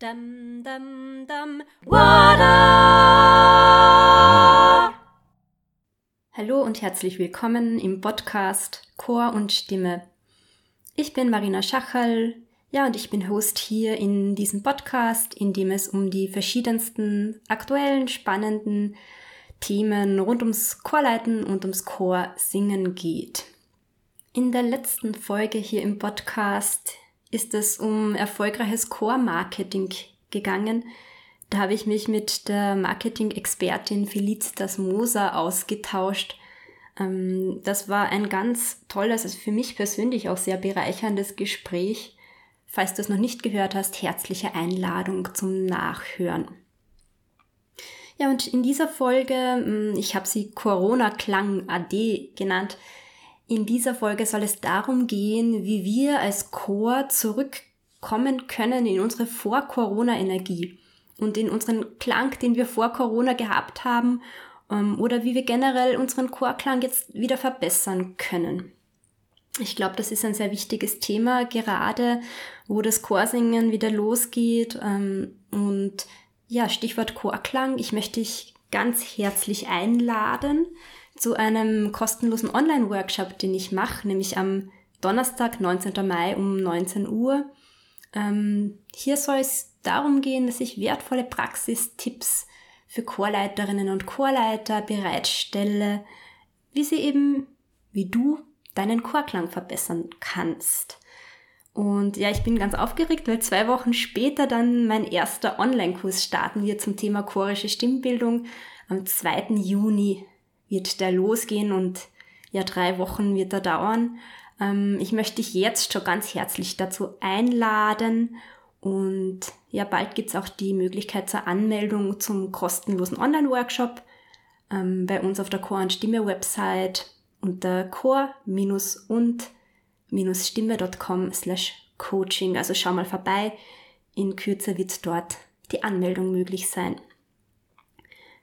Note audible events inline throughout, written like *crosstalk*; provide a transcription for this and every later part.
Dum, dum, dum, Wada! Hallo und herzlich willkommen im Podcast Chor und Stimme. Ich bin Marina Schachal, ja, und ich bin Host hier in diesem Podcast, in dem es um die verschiedensten aktuellen, spannenden Themen rund ums Chorleiten und ums Chorsingen geht. In der letzten Folge hier im Podcast ist es um erfolgreiches Core-Marketing gegangen. Da habe ich mich mit der Marketing-Expertin Felicitas Moser ausgetauscht. Ähm, das war ein ganz tolles, also für mich persönlich auch sehr bereicherndes Gespräch. Falls du es noch nicht gehört hast, herzliche Einladung zum Nachhören. Ja, und in dieser Folge, hm, ich habe sie Corona-Klang AD genannt, in dieser Folge soll es darum gehen, wie wir als Chor zurückkommen können in unsere Vor-Corona-Energie und in unseren Klang, den wir vor Corona gehabt haben, ähm, oder wie wir generell unseren Chorklang jetzt wieder verbessern können. Ich glaube, das ist ein sehr wichtiges Thema, gerade wo das Chorsingen wieder losgeht. Ähm, und ja, Stichwort Chorklang. Ich möchte dich ganz herzlich einladen zu einem kostenlosen Online-Workshop, den ich mache, nämlich am Donnerstag, 19. Mai um 19 Uhr. Ähm, hier soll es darum gehen, dass ich wertvolle Praxistipps für Chorleiterinnen und Chorleiter bereitstelle, wie sie eben, wie du, deinen Chorklang verbessern kannst. Und ja, ich bin ganz aufgeregt, weil zwei Wochen später dann mein erster Online-Kurs starten wird zum Thema chorische Stimmbildung am 2. Juni wird der losgehen und ja, drei Wochen wird er dauern. Ähm, ich möchte dich jetzt schon ganz herzlich dazu einladen und ja, bald gibt's auch die Möglichkeit zur Anmeldung zum kostenlosen Online-Workshop ähm, bei uns auf der Chor- und Stimme-Website unter chor-und-stimme.com slash coaching. Also schau mal vorbei. In Kürze wird dort die Anmeldung möglich sein.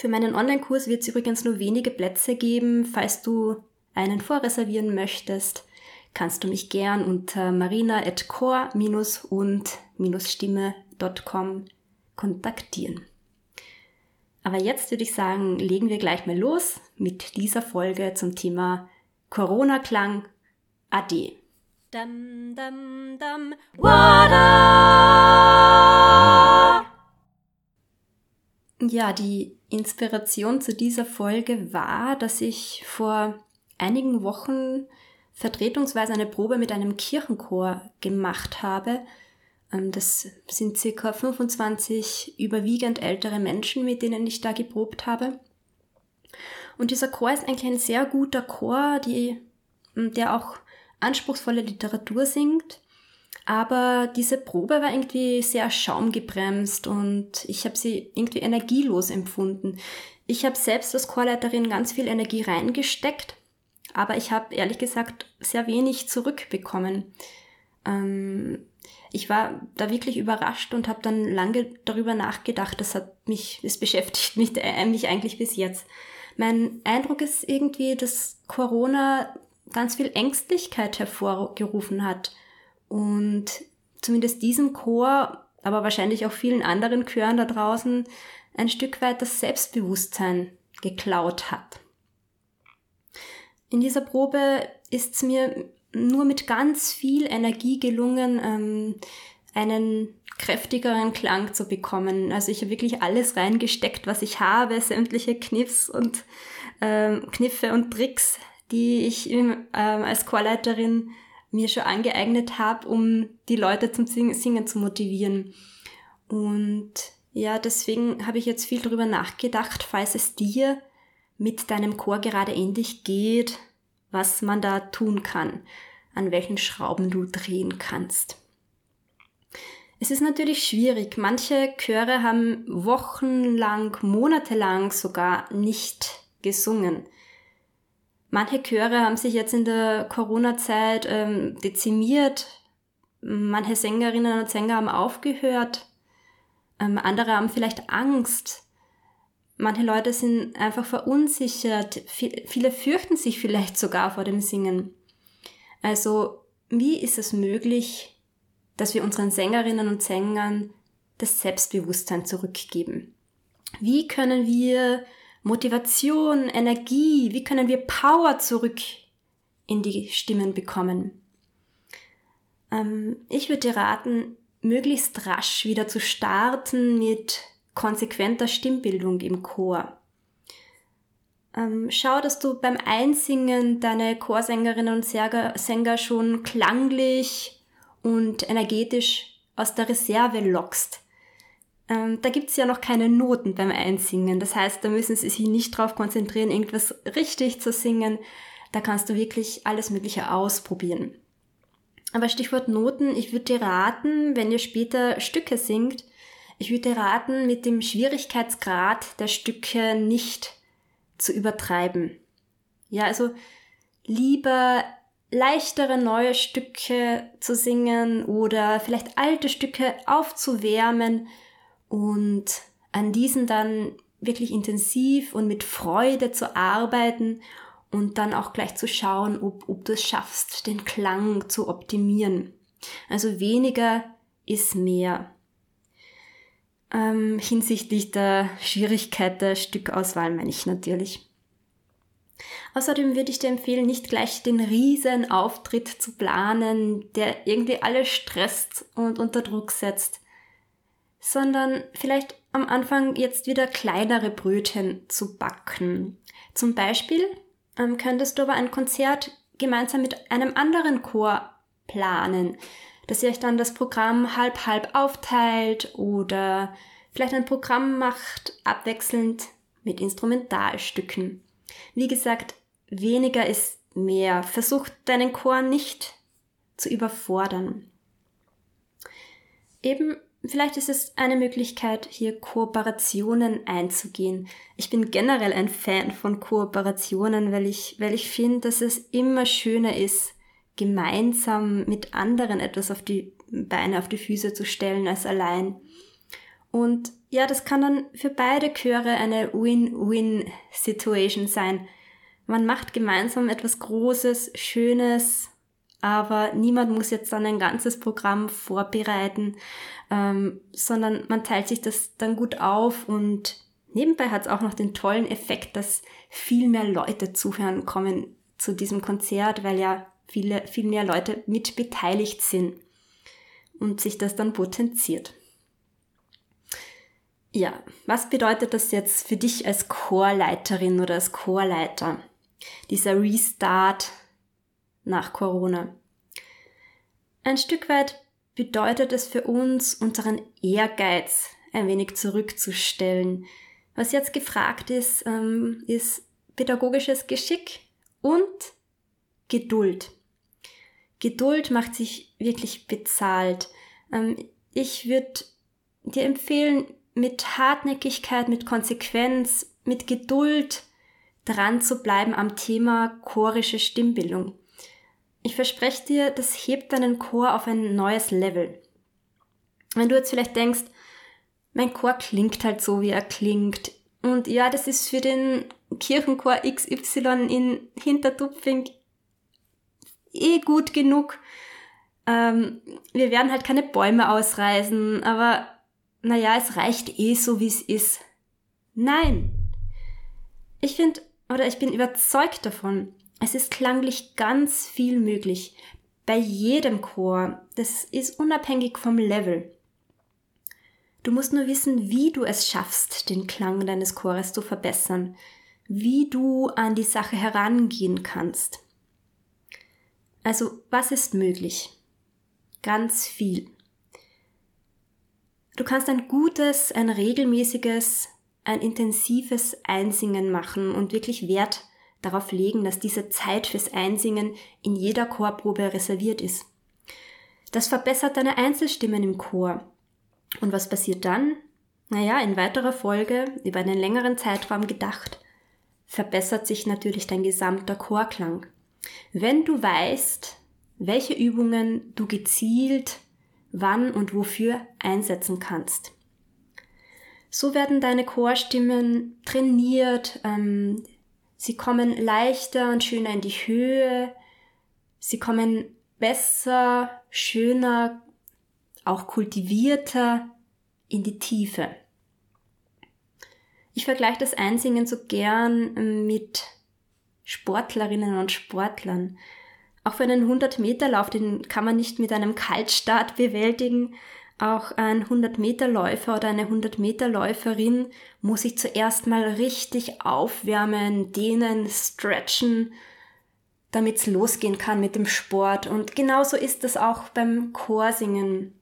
Für meinen Online-Kurs wird es übrigens nur wenige Plätze geben. Falls du einen vorreservieren möchtest, kannst du mich gern unter marina.core-und-stimme.com kontaktieren. Aber jetzt würde ich sagen, legen wir gleich mal los mit dieser Folge zum Thema Corona-Klang Ade. Dum, dum, dum, ja, die Inspiration zu dieser Folge war, dass ich vor einigen Wochen vertretungsweise eine Probe mit einem Kirchenchor gemacht habe. Ähm, das sind circa 25 überwiegend ältere Menschen, mit denen ich da geprobt habe. Und dieser Chor ist eigentlich ein sehr guter Chor, die, der auch anspruchsvolle Literatur singt aber diese Probe war irgendwie sehr schaumgebremst und ich habe sie irgendwie energielos empfunden. Ich habe selbst als Chorleiterin ganz viel Energie reingesteckt, aber ich habe ehrlich gesagt sehr wenig zurückbekommen. Ähm, ich war da wirklich überrascht und habe dann lange darüber nachgedacht. Das hat mich, es beschäftigt mich, äh, mich eigentlich bis jetzt. Mein Eindruck ist irgendwie, dass Corona ganz viel Ängstlichkeit hervorgerufen hat und zumindest diesem Chor, aber wahrscheinlich auch vielen anderen Chören da draußen ein Stück weit das Selbstbewusstsein geklaut hat. In dieser Probe ist es mir nur mit ganz viel Energie gelungen, ähm, einen kräftigeren Klang zu bekommen. Also ich habe wirklich alles reingesteckt, was ich habe, sämtliche Kniffs und ähm, Kniffe und Tricks, die ich ähm, als Chorleiterin mir schon angeeignet habe, um die Leute zum Singen zu motivieren. Und ja, deswegen habe ich jetzt viel darüber nachgedacht, falls es dir mit deinem Chor gerade ähnlich geht, was man da tun kann, an welchen Schrauben du drehen kannst. Es ist natürlich schwierig. Manche Chöre haben wochenlang, monatelang sogar nicht gesungen. Manche Chöre haben sich jetzt in der Corona-Zeit ähm, dezimiert. Manche Sängerinnen und Sänger haben aufgehört. Ähm, andere haben vielleicht Angst. Manche Leute sind einfach verunsichert. Viele fürchten sich vielleicht sogar vor dem Singen. Also, wie ist es möglich, dass wir unseren Sängerinnen und Sängern das Selbstbewusstsein zurückgeben? Wie können wir Motivation, Energie, wie können wir Power zurück in die Stimmen bekommen? Ähm, ich würde dir raten, möglichst rasch wieder zu starten mit konsequenter Stimmbildung im Chor. Ähm, schau, dass du beim Einsingen deine Chorsängerinnen und Sänger schon klanglich und energetisch aus der Reserve lockst. Ähm, da gibt's ja noch keine Noten beim Einsingen. Das heißt, da müssen sie sich nicht darauf konzentrieren, irgendwas richtig zu singen. Da kannst du wirklich alles Mögliche ausprobieren. Aber Stichwort Noten, ich würde dir raten, wenn ihr später Stücke singt, ich würde dir raten, mit dem Schwierigkeitsgrad der Stücke nicht zu übertreiben. Ja, also lieber leichtere neue Stücke zu singen oder vielleicht alte Stücke aufzuwärmen und an diesen dann wirklich intensiv und mit Freude zu arbeiten und dann auch gleich zu schauen, ob, ob du es schaffst, den Klang zu optimieren. Also weniger ist mehr. Ähm, hinsichtlich der Schwierigkeit der Stückauswahl meine ich natürlich. Außerdem würde ich dir empfehlen, nicht gleich den riesen Auftritt zu planen, der irgendwie alle stresst und unter Druck setzt, sondern vielleicht am Anfang jetzt wieder kleinere Brötchen zu backen. Zum Beispiel ähm, könntest du aber ein Konzert gemeinsam mit einem anderen Chor planen, dass ihr euch dann das Programm halb halb aufteilt oder vielleicht ein Programm macht, abwechselnd mit Instrumentalstücken. Wie gesagt, weniger ist mehr. Versuch deinen Chor nicht zu überfordern. Eben Vielleicht ist es eine Möglichkeit, hier Kooperationen einzugehen. Ich bin generell ein Fan von Kooperationen, weil ich, weil ich finde, dass es immer schöner ist, gemeinsam mit anderen etwas auf die Beine, auf die Füße zu stellen als allein. Und ja, das kann dann für beide Chöre eine Win-Win-Situation sein. Man macht gemeinsam etwas Großes, Schönes, aber niemand muss jetzt dann ein ganzes Programm vorbereiten, ähm, sondern man teilt sich das dann gut auf und nebenbei hat es auch noch den tollen Effekt, dass viel mehr Leute zuhören kommen zu diesem Konzert, weil ja viele, viel mehr Leute mit beteiligt sind und sich das dann potenziert. Ja, was bedeutet das jetzt für dich als Chorleiterin oder als Chorleiter? Dieser Restart nach Corona. Ein Stück weit bedeutet es für uns, unseren Ehrgeiz ein wenig zurückzustellen. Was jetzt gefragt ist, ähm, ist pädagogisches Geschick und Geduld. Geduld macht sich wirklich bezahlt. Ähm, ich würde dir empfehlen, mit Hartnäckigkeit, mit Konsequenz, mit Geduld dran zu bleiben am Thema chorische Stimmbildung. Ich verspreche dir, das hebt deinen Chor auf ein neues Level. Wenn du jetzt vielleicht denkst, mein Chor klingt halt so, wie er klingt. Und ja, das ist für den Kirchenchor XY in Hintertupfing eh gut genug. Ähm, wir werden halt keine Bäume ausreißen, aber naja, es reicht eh so, wie es ist. Nein. Ich finde, oder ich bin überzeugt davon, es ist klanglich ganz viel möglich. Bei jedem Chor. Das ist unabhängig vom Level. Du musst nur wissen, wie du es schaffst, den Klang deines Chores zu verbessern, wie du an die Sache herangehen kannst. Also, was ist möglich? Ganz viel. Du kannst ein gutes, ein regelmäßiges, ein intensives Einsingen machen und wirklich Wert darauf legen, dass diese Zeit fürs Einsingen in jeder Chorprobe reserviert ist. Das verbessert deine Einzelstimmen im Chor. Und was passiert dann? Naja, in weiterer Folge, über einen längeren Zeitraum gedacht, verbessert sich natürlich dein gesamter Chorklang. Wenn du weißt, welche Übungen du gezielt wann und wofür einsetzen kannst. So werden deine Chorstimmen trainiert, ähm, Sie kommen leichter und schöner in die Höhe. Sie kommen besser, schöner, auch kultivierter in die Tiefe. Ich vergleiche das Einsingen so gern mit Sportlerinnen und Sportlern. Auch für einen 100-Meter-Lauf, den kann man nicht mit einem Kaltstart bewältigen. Auch ein 100-Meter-Läufer oder eine 100-Meter-Läuferin muss sich zuerst mal richtig aufwärmen, dehnen, stretchen, damit es losgehen kann mit dem Sport. Und genauso ist es auch beim Chorsingen.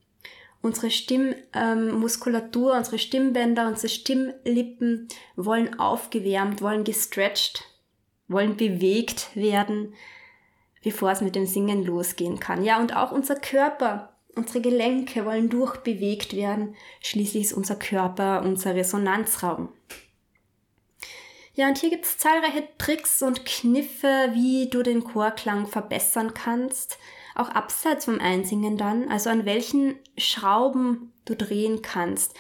Unsere Stimmmuskulatur, ähm, unsere Stimmbänder, unsere Stimmlippen wollen aufgewärmt, wollen gestretcht, wollen bewegt werden, bevor es mit dem Singen losgehen kann. Ja, und auch unser Körper, unsere Gelenke wollen durchbewegt werden. Schließlich ist unser Körper unser Resonanzraum. Ja, und hier gibt es zahlreiche Tricks und Kniffe, wie du den Chorklang verbessern kannst, auch abseits vom Einsingen dann, also an welchen Schrauben du drehen kannst.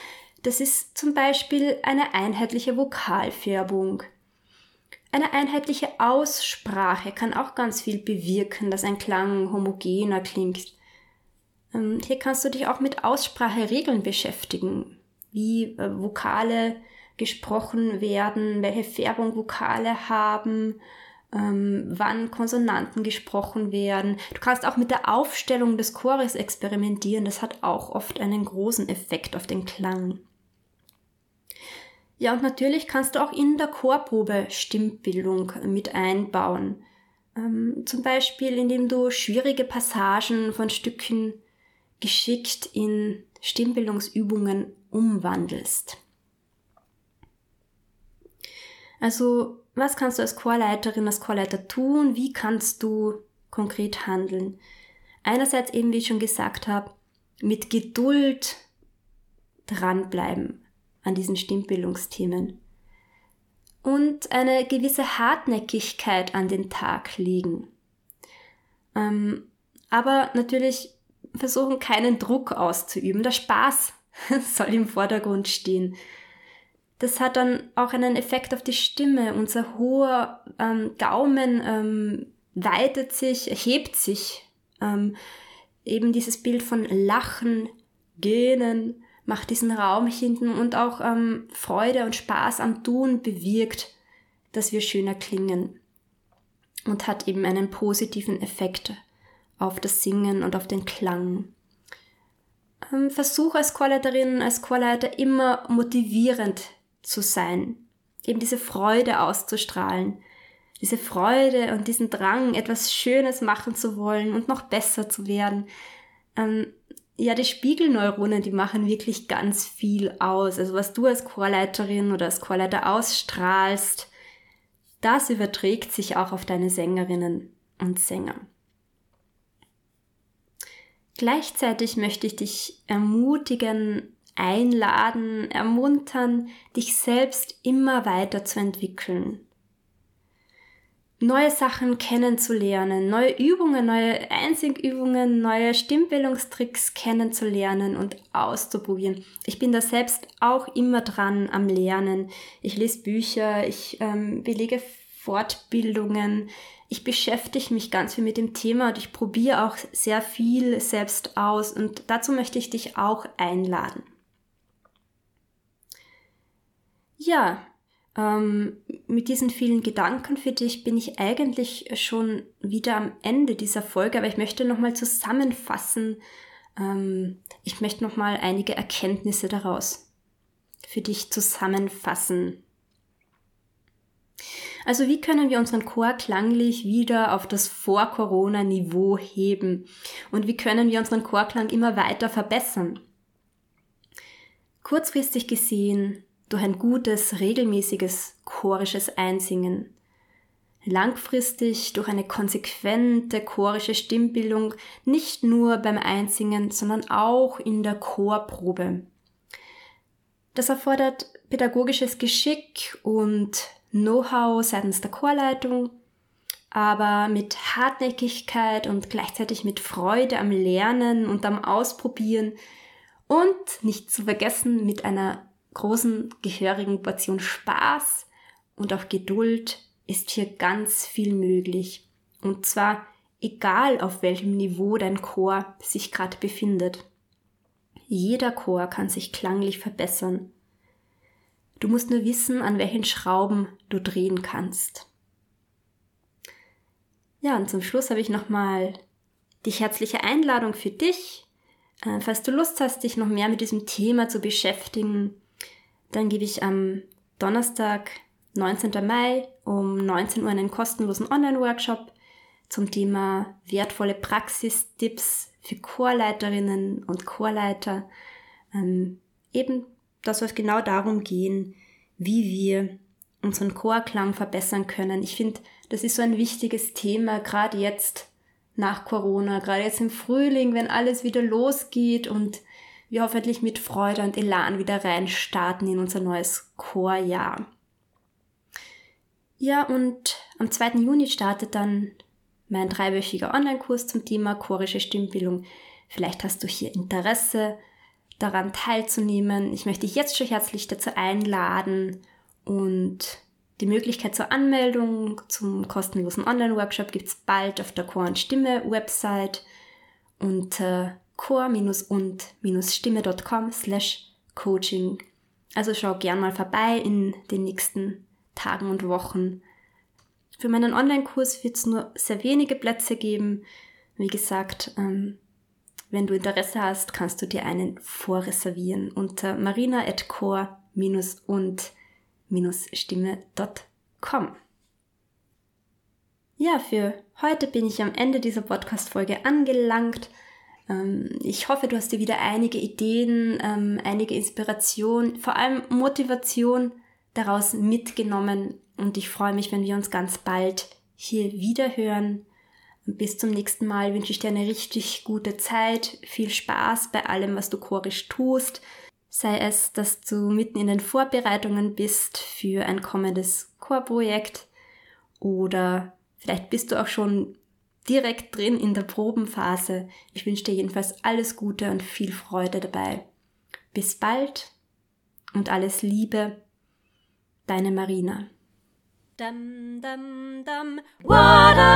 Das ist zum Beispiel eine einheitliche Vokalfärbung. Eine einheitliche Aussprache kann auch ganz viel bewirken, dass ein Klang homogener klingt. Ähm, hier kannst du dich auch mit Ausspracheregeln beschäftigen, wie äh, Vokale gesprochen werden, welche Färbung Vokale haben, ähm, wann Konsonanten gesprochen werden. Du kannst auch mit der Aufstellung des Chores experimentieren. Das hat auch oft einen großen Effekt auf den Klang. Ja, und natürlich kannst du auch in der Chorprobe Stimmbildung mit einbauen. Ähm, zum Beispiel, indem du schwierige Passagen von Stücken geschickt in Stimmbildungsübungen umwandelst. Also, was kannst du als Chorleiterin, als Chorleiter tun? Wie kannst du konkret handeln? Einerseits eben, wie ich schon gesagt habe, mit Geduld dranbleiben an diesen Stimmbildungsthemen und eine gewisse Hartnäckigkeit an den Tag legen. Ähm, aber natürlich versuchen, keinen Druck auszuüben. Der Spaß *laughs* soll im Vordergrund stehen das hat dann auch einen Effekt auf die Stimme. Unser hoher ähm, Gaumen ähm, weitet sich, erhebt sich. Ähm, eben dieses Bild von Lachen, Gähnen macht diesen Raum hinten und auch ähm, Freude und Spaß am Tun bewirkt, dass wir schöner klingen und hat eben einen positiven Effekt auf das Singen und auf den Klang. Ähm, versuch als Chorleiterin, als Chorleiter immer motivierend zu sein, eben diese Freude auszustrahlen, diese Freude und diesen Drang, etwas Schönes machen zu wollen und noch besser zu werden. Ähm, ja, die Spiegelneuronen, die machen wirklich ganz viel aus. Also was du als Chorleiterin oder als Chorleiter ausstrahlst, das überträgt sich auch auf deine Sängerinnen und Sänger. Gleichzeitig möchte ich dich ermutigen, einladen, ermuntern, dich selbst immer weiter zu entwickeln. Neue Sachen kennenzulernen, neue Übungen, neue Einsingübungen, neue Stimmbildungstricks kennenzulernen und auszuprobieren. Ich bin da selbst auch immer dran am Lernen. Ich lese Bücher, ich ähm, belege Fortbildungen, ich beschäftige mich ganz viel mit dem Thema und ich probiere auch sehr viel selbst aus und dazu möchte ich dich auch einladen. Ja, ähm, mit diesen vielen Gedanken für dich bin ich eigentlich schon wieder am Ende dieser Folge, aber ich möchte nochmal zusammenfassen. Ähm, ich möchte nochmal einige Erkenntnisse daraus für dich zusammenfassen. Also wie können wir unseren Chor klanglich wieder auf das Vor-Corona-Niveau heben? Und wie können wir unseren Chorklang immer weiter verbessern? Kurzfristig gesehen durch ein gutes, regelmäßiges chorisches Einsingen. Langfristig durch eine konsequente chorische Stimmbildung, nicht nur beim Einsingen, sondern auch in der Chorprobe. Das erfordert pädagogisches Geschick und Know-how seitens der Chorleitung, aber mit Hartnäckigkeit und gleichzeitig mit Freude am Lernen und am Ausprobieren und nicht zu vergessen mit einer großen, gehörigen Portion Spaß und auch Geduld ist hier ganz viel möglich. Und zwar egal auf welchem Niveau dein Chor sich gerade befindet. jeder Chor kann sich klanglich verbessern. Du musst nur wissen, an welchen Schrauben du drehen kannst. Ja, und zum Schluss habe ich nochmal die herzliche Einladung für dich. Äh, falls du Lust hast, dich noch mehr mit diesem Thema zu beschäftigen, dann gebe ich am Donnerstag, 19. Mai um 19 Uhr einen kostenlosen Online-Workshop zum Thema wertvolle Praxistipps für Chorleiterinnen und Chorleiter. Ähm, eben, das soll genau darum gehen, wie wir unseren Chorklang verbessern können. Ich finde, das ist so ein wichtiges Thema, gerade jetzt nach Corona, gerade jetzt im Frühling, wenn alles wieder losgeht und wir hoffentlich mit Freude und Elan wieder reinstarten in unser neues Chorjahr. Ja, und am 2. Juni startet dann mein dreiwöchiger Online-Kurs zum Thema chorische Stimmbildung. Vielleicht hast du hier Interesse daran teilzunehmen. Ich möchte dich jetzt schon herzlich dazu einladen und die Möglichkeit zur Anmeldung zum kostenlosen Online-Workshop gibt es bald auf der Chor und Stimme Website unter chor-und-stimme.com slash coaching. Also schau gern mal vorbei in den nächsten Tagen und Wochen. Für meinen Online-Kurs wird es nur sehr wenige Plätze geben. Wie gesagt, ähm, wenn du Interesse hast, kannst du dir einen vorreservieren unter marina.core-und-stimme.com. Ja, für heute bin ich am Ende dieser Podcast-Folge angelangt. Ähm, ich hoffe, du hast dir wieder einige Ideen, ähm, einige Inspiration, vor allem Motivation daraus mitgenommen und ich freue mich, wenn wir uns ganz bald hier wieder hören. Bis zum nächsten Mal wünsche ich dir eine richtig gute Zeit, viel Spaß bei allem, was du chorisch tust. Sei es, dass du mitten in den Vorbereitungen bist für ein kommendes Chorprojekt oder vielleicht bist du auch schon direkt drin in der Probenphase. Ich wünsche dir jedenfalls alles Gute und viel Freude dabei. Bis bald und alles Liebe Deine Marina. Dum, dum, dum. Water!